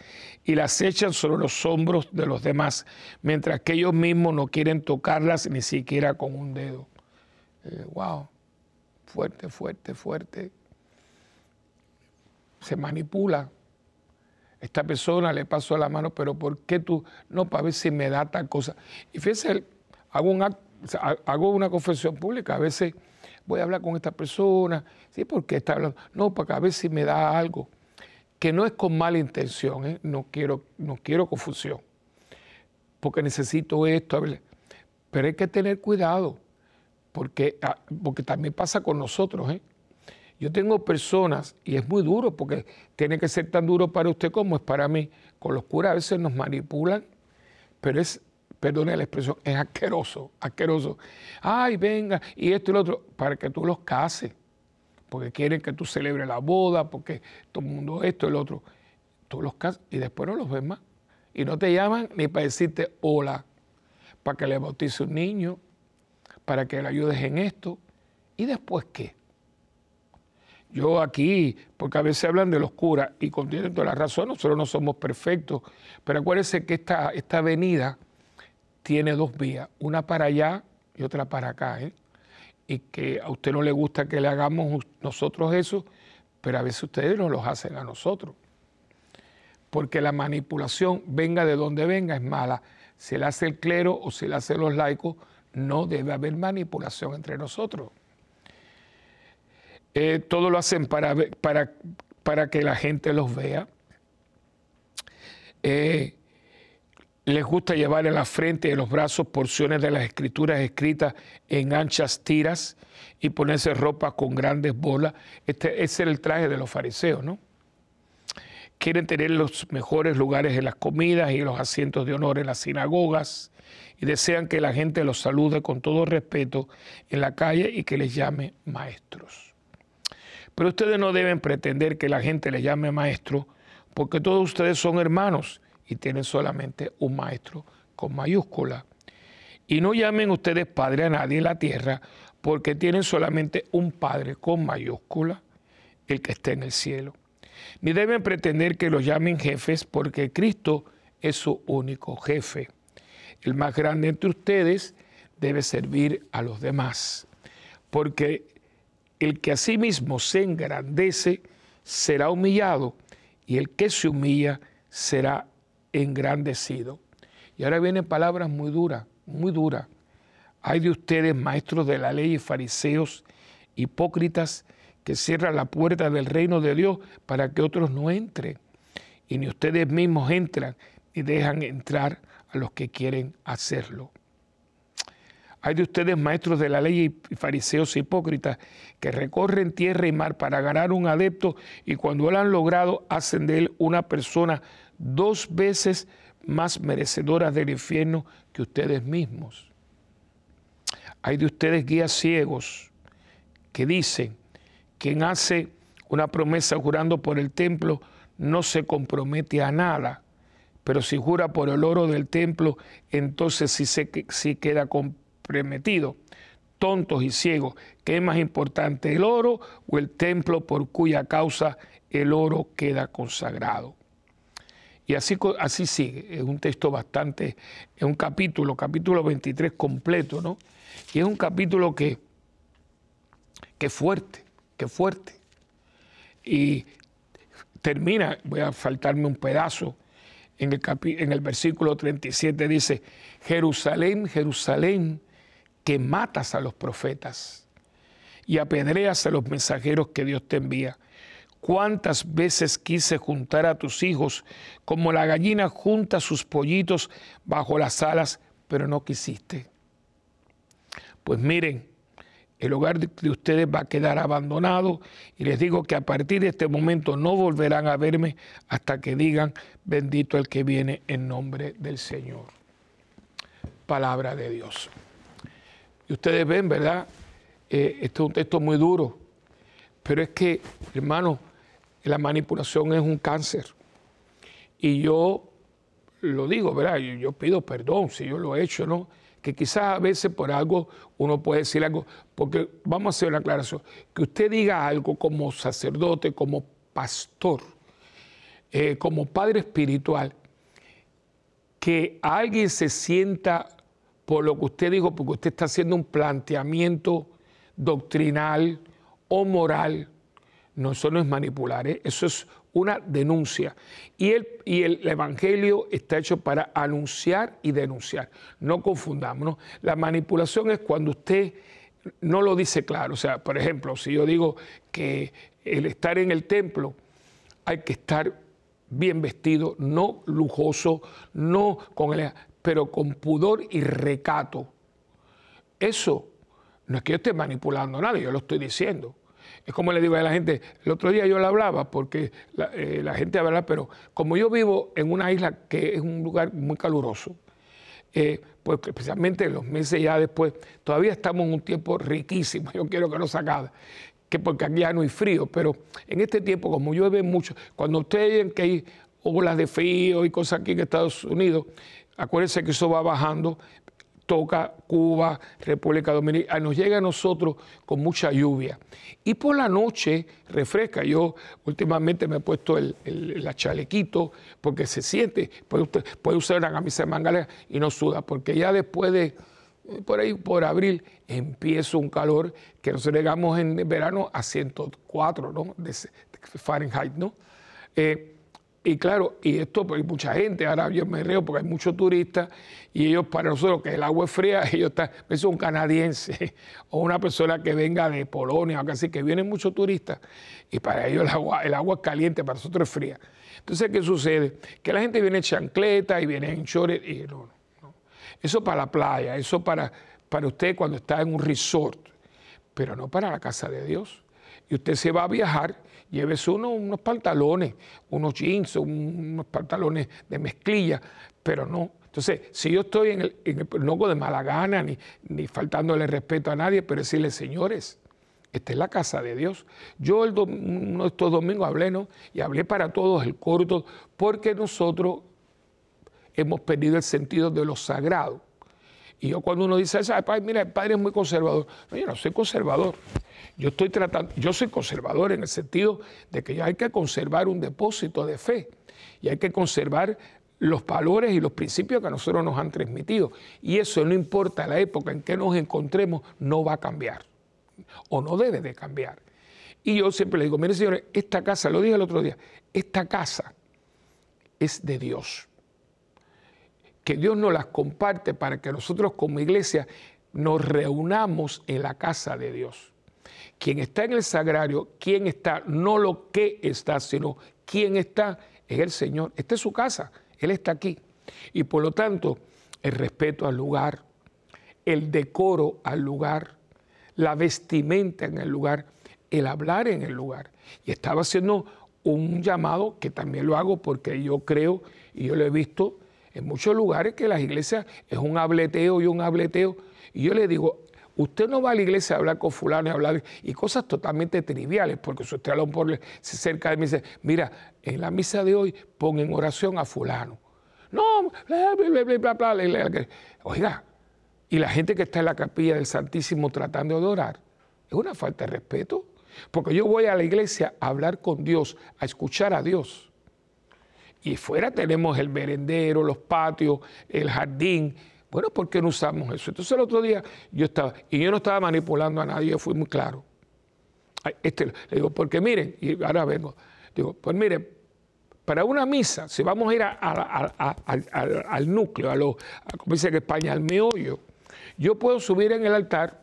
y las echan sobre los hombros de los demás, mientras que ellos mismos no quieren tocarlas ni siquiera con un dedo. Eh, wow, fuerte, fuerte, fuerte se manipula. Esta persona le pasó la mano, pero ¿por qué tú? No, para ver si me da tal cosa. Y fíjese, hago una, hago una confesión pública, a veces voy a hablar con esta persona, ¿sí? porque está hablando? No, para ver si me da algo, que no es con mala intención, ¿eh? no, quiero, no quiero confusión, porque necesito esto, pero hay que tener cuidado, porque, ah, porque también pasa con nosotros, ¿eh? Yo tengo personas, y es muy duro porque tiene que ser tan duro para usted como es para mí. Con los curas a veces nos manipulan, pero es, perdone la expresión, es asqueroso, asqueroso. Ay, venga, y esto y lo otro, para que tú los cases, porque quieren que tú celebres la boda, porque todo el mundo esto lo otro. Tú los casas y después no los ves más. Y no te llaman ni para decirte hola, para que le bautice un niño, para que le ayudes en esto. ¿Y después qué? Yo aquí, porque a veces hablan de los curas y contienen toda la razón, nosotros no somos perfectos, pero acuérdense que esta, esta avenida tiene dos vías, una para allá y otra para acá, ¿eh? y que a usted no le gusta que le hagamos nosotros eso, pero a veces ustedes nos los hacen a nosotros. Porque la manipulación, venga de donde venga, es mala. Si la hace el clero o si la hace los laicos, no debe haber manipulación entre nosotros. Eh, todo lo hacen para, para, para, que la gente los vea. Eh, les gusta llevar en la frente y en los brazos porciones de las escrituras escritas en anchas tiras y ponerse ropa con grandes bolas. Este, ese era el traje de los fariseos, ¿no? Quieren tener los mejores lugares en las comidas y los asientos de honor en las sinagogas y desean que la gente los salude con todo respeto en la calle y que les llame maestros. Pero ustedes no deben pretender que la gente les llame maestro, porque todos ustedes son hermanos y tienen solamente un maestro con mayúscula. Y no llamen ustedes padre a nadie en la tierra, porque tienen solamente un padre con mayúscula, el que está en el cielo. Ni deben pretender que los llamen jefes, porque Cristo es su único jefe. El más grande entre ustedes debe servir a los demás, porque el que a sí mismo se engrandece será humillado y el que se humilla será engrandecido. Y ahora vienen palabras muy duras, muy duras. Hay de ustedes, maestros de la ley y fariseos, hipócritas, que cierran la puerta del reino de Dios para que otros no entren. Y ni ustedes mismos entran y dejan entrar a los que quieren hacerlo. Hay de ustedes, maestros de la ley y fariseos hipócritas, que recorren tierra y mar para ganar un adepto y cuando lo han logrado hacen de él una persona dos veces más merecedora del infierno que ustedes mismos. Hay de ustedes guías ciegos que dicen, quien hace una promesa jurando por el templo no se compromete a nada, pero si jura por el oro del templo, entonces sí, se, sí queda comprometido prometido, tontos y ciegos, ¿qué es más importante, el oro o el templo por cuya causa el oro queda consagrado? Y así, así sigue, es un texto bastante, es un capítulo, capítulo 23 completo, ¿no? Y es un capítulo que, que fuerte, que fuerte. Y termina, voy a faltarme un pedazo, en el, en el versículo 37 dice, Jerusalén, Jerusalén, que matas a los profetas y apedreas a los mensajeros que Dios te envía. ¿Cuántas veces quise juntar a tus hijos como la gallina junta sus pollitos bajo las alas, pero no quisiste? Pues miren, el hogar de ustedes va a quedar abandonado y les digo que a partir de este momento no volverán a verme hasta que digan, bendito el que viene en nombre del Señor. Palabra de Dios. Y ustedes ven, ¿verdad? Este es un texto muy duro, pero es que, hermano, la manipulación es un cáncer. Y yo lo digo, ¿verdad? Yo, yo pido perdón si yo lo he hecho, ¿no? que quizás a veces por algo uno puede decir algo, porque vamos a hacer una aclaración, que usted diga algo como sacerdote, como pastor, eh, como padre espiritual, que alguien se sienta por lo que usted dijo, porque usted está haciendo un planteamiento doctrinal o moral, no, eso no es manipular, ¿eh? eso es una denuncia. Y el, y el Evangelio está hecho para anunciar y denunciar. No confundamos. La manipulación es cuando usted no lo dice claro. O sea, por ejemplo, si yo digo que el estar en el templo hay que estar bien vestido, no lujoso, no con el, pero con pudor y recato. Eso no es que yo esté manipulando a nadie, yo lo estoy diciendo. Es como le digo a la gente, el otro día yo le hablaba porque la, eh, gente habla, pero como yo vivo en una isla que es un lugar muy caluroso, eh, pues especialmente en los meses ya después, todavía estamos en un tiempo riquísimo, yo quiero que no se acabe, que porque aquí ya no hay frío, pero en este tiempo como llueve mucho, cuando ustedes ven que hay olas de frío y cosas aquí en Estados Unidos, acuérdense que eso va bajando, toca Cuba, República Dominicana, nos llega a nosotros con mucha lluvia. Y por la noche refresca. Yo últimamente me he puesto el, chalequito porque se siente, puede, puede usar una camisa de mangala y no suda, porque ya después de, eh, por ahí, por abril, empieza un calor que nos llegamos en verano a 104 ¿no? de Fahrenheit, ¿no? Eh, y claro, y esto, pues hay mucha gente, ahora yo me río porque hay muchos turistas y ellos para nosotros que el agua es fría, ellos están, es un canadiense o una persona que venga de Polonia o algo así, que vienen muchos turistas y para ellos el agua, el agua es caliente, para nosotros es fría. Entonces, ¿qué sucede? Que la gente viene en chancleta y viene en chores y no, no. Eso para la playa, eso para, para usted cuando está en un resort, pero no para la casa de Dios. Y usted se va a viajar llévese uno, unos pantalones, unos jeans, unos pantalones de mezclilla, pero no. Entonces, si yo estoy en el, en no de mala gana, ni, ni faltándole respeto a nadie, pero decirle, señores, esta es la casa de Dios. Yo el uno de estos domingos hablé, ¿no? Y hablé para todos el corto, porque nosotros hemos perdido el sentido de lo sagrado. Y yo cuando uno dice, mira, el padre es muy conservador. No, yo no soy conservador. Yo estoy tratando, yo soy conservador en el sentido de que hay que conservar un depósito de fe y hay que conservar los valores y los principios que a nosotros nos han transmitido. Y eso no importa la época en que nos encontremos, no va a cambiar o no debe de cambiar. Y yo siempre le digo, mire señores, esta casa, lo dije el otro día, esta casa es de Dios. Que Dios nos las comparte para que nosotros como iglesia nos reunamos en la casa de Dios. Quien está en el sagrario, quien está, no lo que está, sino quién está, es el Señor. Esta es su casa, Él está aquí. Y por lo tanto, el respeto al lugar, el decoro al lugar, la vestimenta en el lugar, el hablar en el lugar. Y estaba haciendo un llamado que también lo hago porque yo creo y yo lo he visto en muchos lugares que las iglesias es un hableteo y un hableteo. Y yo le digo, Usted no va a la iglesia a hablar con fulano y hablar y cosas totalmente triviales, porque si usted habla por cerca de mí dice, mira, en la misa de hoy pon en oración a fulano. No, bla, bla, bla, oiga, y la gente que está en la capilla del Santísimo tratando de orar, es una falta de respeto, porque yo voy a la iglesia a hablar con Dios, a escuchar a Dios. Y fuera tenemos el merendero, los patios, el jardín, bueno, ¿por qué no usamos eso? Entonces el otro día yo estaba, y yo no estaba manipulando a nadie, yo fui muy claro. Este, le digo, porque miren, y ahora vengo, digo, pues miren, para una misa, si vamos a ir al núcleo, a lo, como dice que España, al meollo, yo puedo subir en el altar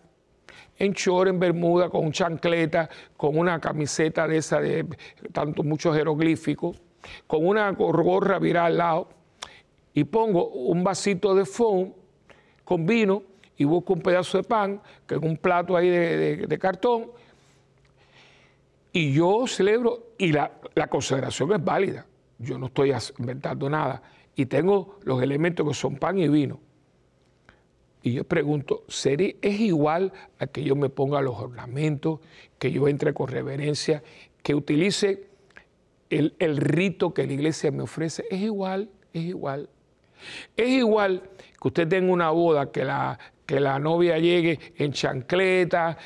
en short, en bermuda, con chancleta, con una camiseta de esa de tanto muchos jeroglíficos, con una gorra virada al lado, y pongo un vasito de foam con vino y busco un pedazo de pan, que es un plato ahí de, cartón, y yo celebro, y la, la consagración es válida. Yo no estoy inventando nada. Y tengo los elementos que son pan y vino. Y yo pregunto, ¿es igual a que yo me ponga los ornamentos, que yo entre con reverencia, que utilice el, el rito que la iglesia me ofrece? Es igual, es igual. Es igual que usted tenga una boda que la, que la novia llegue en chancleta,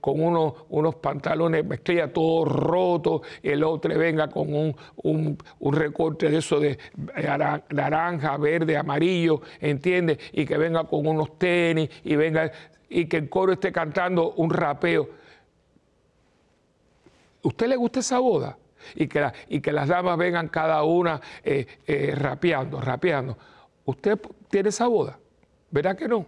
con unos, unos pantalones mezclilla todo roto, el otro venga con un, recorte de eso de naranja, verde, amarillo, ¿entiende? Y que venga con unos tenis y venga y que el coro esté cantando un rapeo. ¿Usted le gusta esa boda? Y que, y que las damas vengan cada una eh, eh, rapeando, rapeando. ¿Usted tiene esa boda? ¿Verdad que no?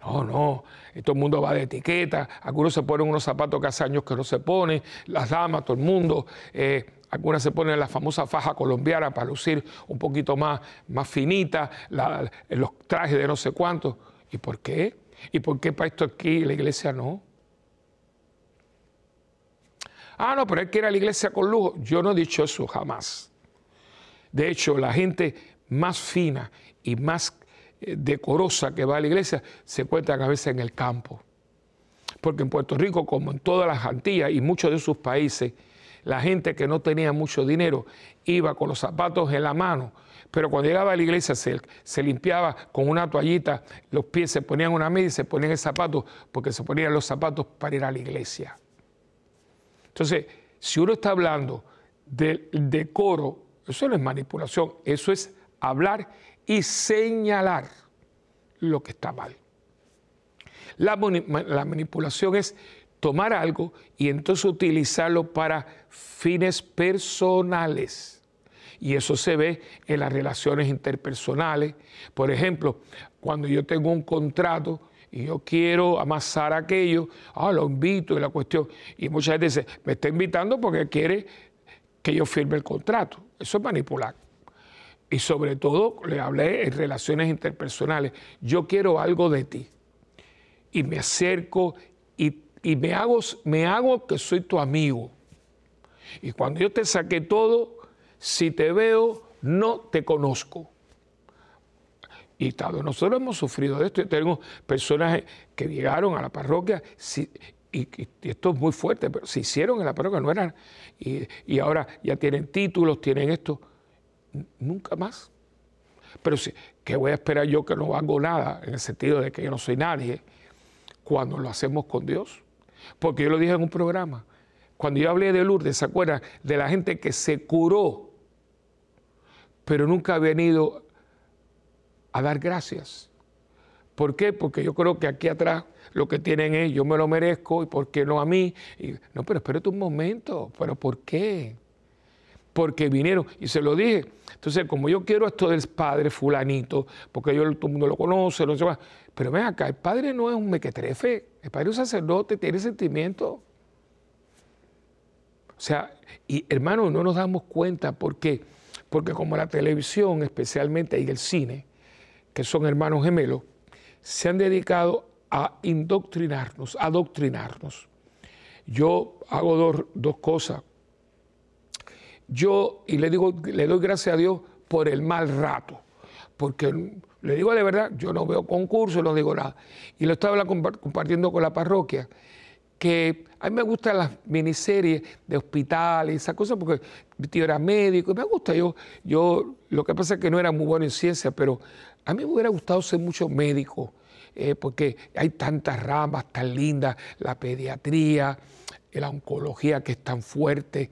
No, no, todo el mundo va de etiqueta, algunos se ponen unos zapatos que hace años que no se ponen, las damas, todo el mundo, eh, algunas se ponen la famosa faja colombiana para lucir un poquito más, más finita, los trajes de no sé cuántos. ¿Y por qué? ¿Y por qué para esto aquí la iglesia no? Ah, no, pero es que ir a la iglesia con lujo. Yo no he dicho eso jamás. De hecho, la gente más fina y más eh, decorosa que va a la iglesia se encuentra a veces en el campo. Porque en Puerto Rico, como en todas las Antillas y muchos de sus países, la gente que no tenía mucho dinero iba con los zapatos en la mano, pero cuando llegaba a la iglesia se, se limpiaba con una toallita, los pies se ponían una media y se ponían el zapato, porque se ponían los zapatos para ir a la iglesia. Entonces, si uno está hablando del decoro, eso no es manipulación, eso es hablar y señalar lo que está mal. La, manipulación es tomar algo y entonces utilizarlo para fines personales. Y eso se ve en las relaciones interpersonales. Por ejemplo, cuando yo tengo un contrato y yo quiero amasar aquello, ah, lo invito y la cuestión. Y muchas veces me está invitando porque quiere que yo firme el contrato. Eso es manipular y sobre todo le hablé en relaciones interpersonales. Yo quiero algo de ti. Y me acerco y, me, hago, me hago que soy tu amigo. Y cuando yo te saqué todo, si te veo, no te conozco. Y nosotros hemos sufrido de esto. Tenemos personas que llegaron a la parroquia y, esto es muy fuerte, pero se hicieron en la parroquia, no eran. Y, ahora ya tienen títulos, tienen esto nunca más. Pero ¿qué voy a esperar yo que no hago nada en el sentido de que yo no soy nadie cuando lo hacemos con Dios? Porque yo lo dije en un programa. Cuando yo hablé de Lourdes, ¿se acuerdan? De la gente que se curó, pero nunca ha venido a dar gracias. ¿Por qué? Porque yo creo que aquí atrás lo que tienen es yo me lo merezco y por qué no a mí. no, pero espérate un momento, pero ¿por qué? porque vinieron y se lo dije. Entonces, como yo quiero esto del padre fulanito, porque yo todo el mundo lo conoce, no sé pero ven acá, el padre no es un mequetrefe, el padre es un sacerdote, tiene sentimiento. O sea, y hermano, no nos damos cuenta, ¿por qué? Porque como la televisión, especialmente y el cine, que son hermanos gemelos, se han dedicado a indoctrinarnos, a adoctrinarnos. Yo hago dos, dos cosas yo, y le digo, le doy gracias a Dios por el mal rato, porque le digo de verdad, yo no veo concursos, no digo nada. Y lo estaba compartiendo con la parroquia, que a mí me gustan las miniseries de hospitales, esas cosas, porque mi tío era médico, y me gusta. Yo, yo, lo que pasa es que no era muy bueno en ciencia, pero a mí me hubiera gustado ser mucho médico, eh, porque hay tantas ramas tan lindas, la pediatría, la oncología que es tan fuerte.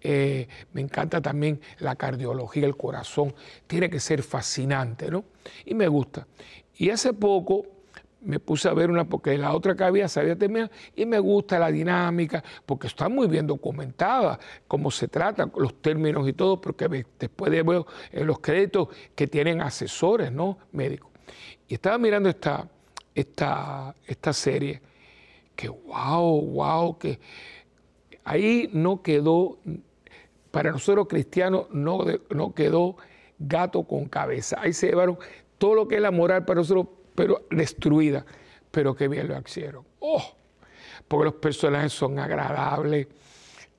Eh, me encanta también la cardiología, el corazón, tiene que ser fascinante, ¿no? Y me gusta. Y hace poco me puse a ver una, porque la otra que había se había terminado, y me gusta la dinámica, porque está muy bien documentada, cómo se trata, los términos y todo, porque después de ver en los créditos que tienen asesores, ¿no? Médicos. Y estaba mirando esta, esta, esta serie, que wow, wow, que ahí no quedó para nosotros cristianos no, no quedó gato con cabeza. Ahí se llevaron todo lo que es la moral para nosotros pero destruida. Pero qué bien lo hicieron. Oh, porque los personajes son agradables,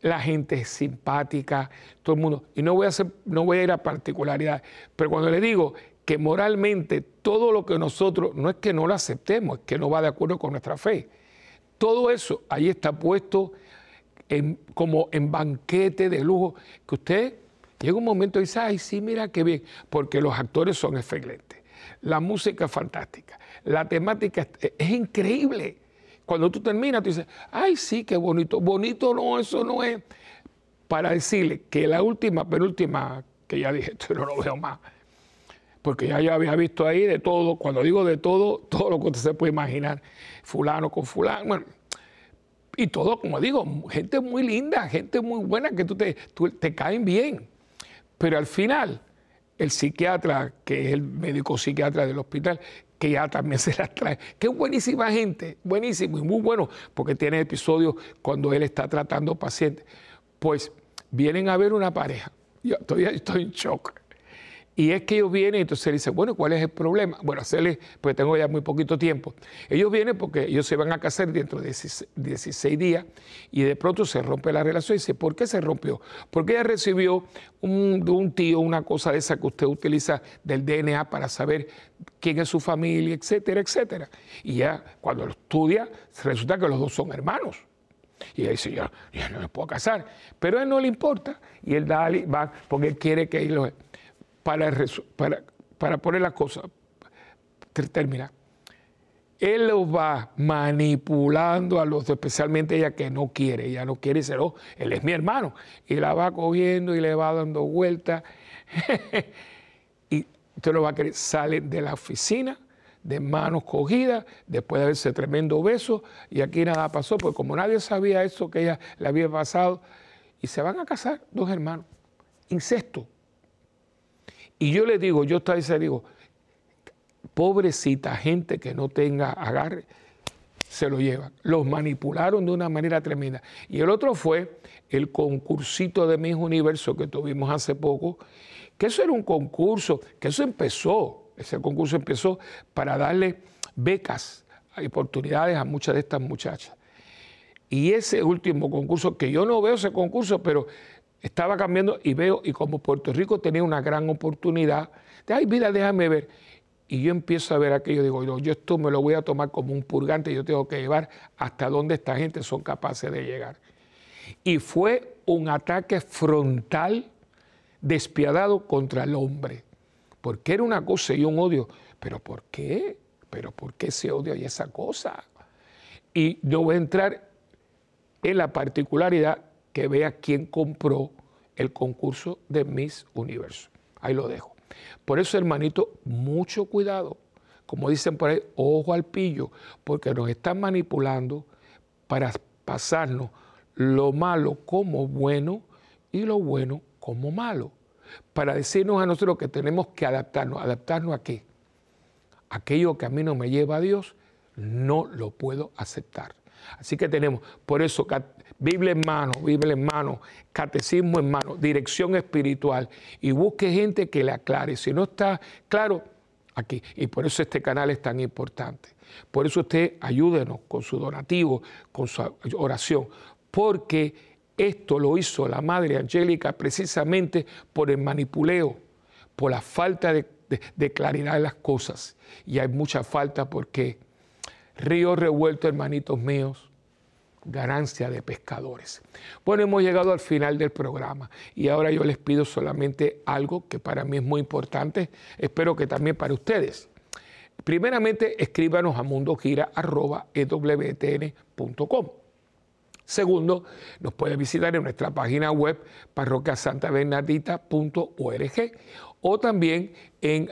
la gente es simpática, todo el mundo. Y no voy a, hacer, no voy a ir a particularidades, pero cuando le digo que moralmente todo lo que nosotros, no es que no lo aceptemos, es que no va de acuerdo con nuestra fe. Todo eso ahí está puesto como en banquete de lujo, que usted llega un momento y dice, ay, sí, mira qué bien, porque los actores son excelentes, la música es fantástica, la temática es, increíble. Cuando tú terminas, tú dices, ay, sí, qué bonito. Bonito no, eso no es. Para decirle que la última, penúltima, que ya dije, esto no lo veo más porque ya yo había visto ahí de todo, cuando digo de todo, todo lo que usted se puede imaginar, fulano con fulano, bueno, y todo, como digo, gente muy linda, gente muy buena, que tú te, te caen bien, pero al final, el psiquiatra, que es el médico psiquiatra del hospital, que ya también se las trae, que es buenísima gente, buenísimo y muy bueno, porque tiene episodios cuando él está tratando pacientes, pues vienen a ver una pareja, yo estoy en shock y es que ellos vienen, y entonces dicen, bueno, ¿cuál es el problema? Bueno, hacerle, pues tengo ya muy poquito tiempo. Ellos vienen porque ellos se van a casar dentro de 16 días y de pronto se rompe la relación y dice, ¿por qué se rompió? Porque ella recibió un, de un tío una cosa de esa que usted utiliza del DNA para saber quién es su familia, etcétera, etcétera. Y ya cuando lo estudia, resulta que los dos son hermanos. Y él dice, ya, no me puedo casar. Pero a él no le importa. Y él da, va porque él quiere que él lo para, para, poner las cosas, terminar. Él los va manipulando a los, especialmente ella que no quiere, ella no quiere ser, oh, él es mi hermano, y la va cogiendo y le va dando vueltas. y usted lo va a querer, sale de la oficina de manos cogidas, después de haberse tremendo beso, y aquí nada pasó, porque como nadie sabía eso que ella le había pasado, y se van a casar dos hermanos, incesto. Y yo le digo, yo estaba y digo, pobrecita gente que no tenga agarre, se lo llevan. Los manipularon de una manera tremenda. Y el otro fue el concursito de Miss Universo que tuvimos hace poco, que eso era un concurso, que eso empezó, ese concurso empezó para darle becas, oportunidades a muchas de estas muchachas. Y ese último concurso, que yo no veo ese concurso, pero estaba cambiando y veo, y como Puerto Rico tenía una gran oportunidad, de, ay, mira, déjame ver. Y yo empiezo a ver aquello, digo, yo esto me lo voy a tomar como un purgante, yo tengo que llevar hasta donde esta gente son capaces de llegar. Y fue un ataque frontal, despiadado contra el hombre, porque era una cosa y un odio. ¿Pero por qué? ¿Pero por qué ese odio y esa cosa? Y no voy a entrar en la particularidad que vea quién compró el concurso de Miss Universo. Ahí lo dejo. Por eso, hermanito, mucho cuidado. Como dicen por ahí, ojo al pillo, porque nos están manipulando para pasarnos lo malo como bueno y lo bueno como malo. Para decirnos a nosotros que tenemos que adaptarnos. ¿Adaptarnos a qué? Aquello que a mí no me lleva a Dios, no lo puedo aceptar. Así que tenemos, por eso, Biblia en mano, Biblia en mano, catecismo en mano, dirección espiritual y busque gente que le aclare. Si no está claro, aquí. Y por eso este canal es tan importante. Por eso usted ayúdenos con su donativo, con su oración, porque esto lo hizo la Madre Angélica precisamente por el manipuleo, por la falta de, de claridad de las cosas. Y hay mucha falta porque río revuelto, hermanitos míos, ganancia de pescadores. Bueno, hemos llegado al final del programa y ahora yo les pido solamente algo que para mí es muy importante, espero que también para ustedes. Primeramente, escríbanos a mundogira.ewtn.com. Segundo, nos puede visitar en nuestra página web parroquiasantabernardita.org o también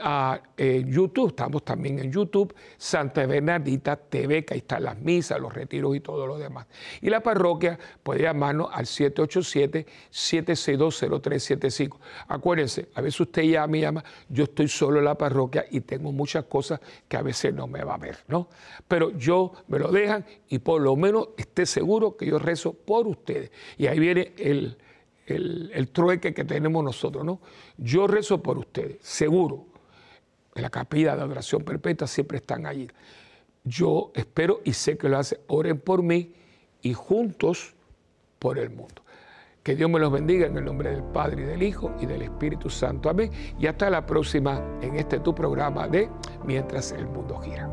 ah, en, YouTube, estamos también en YouTube, Santa Bernardita TV, que ahí están las misas, los retiros y todo lo demás. Y la parroquia puede llamarnos al 787-762-0375. Acuérdense, a veces usted ya me llama, yo estoy solo en la parroquia y tengo muchas cosas que a veces no me va a ver, ¿no? Pero yo me lo dejan y por lo menos esté seguro que yo rezo por ustedes. Y ahí viene el el, trueque que tenemos nosotros, ¿no? Yo rezo por ustedes, seguro. en la capilla de adoración perpetua, siempre están allí. Yo espero y sé que lo hacen. Oren por mí y juntos por el mundo. Que Dios me los bendiga en el nombre del Padre y del Hijo y del Espíritu Santo. Amén. Y hasta la próxima en este tu programa de Mientras el mundo gira.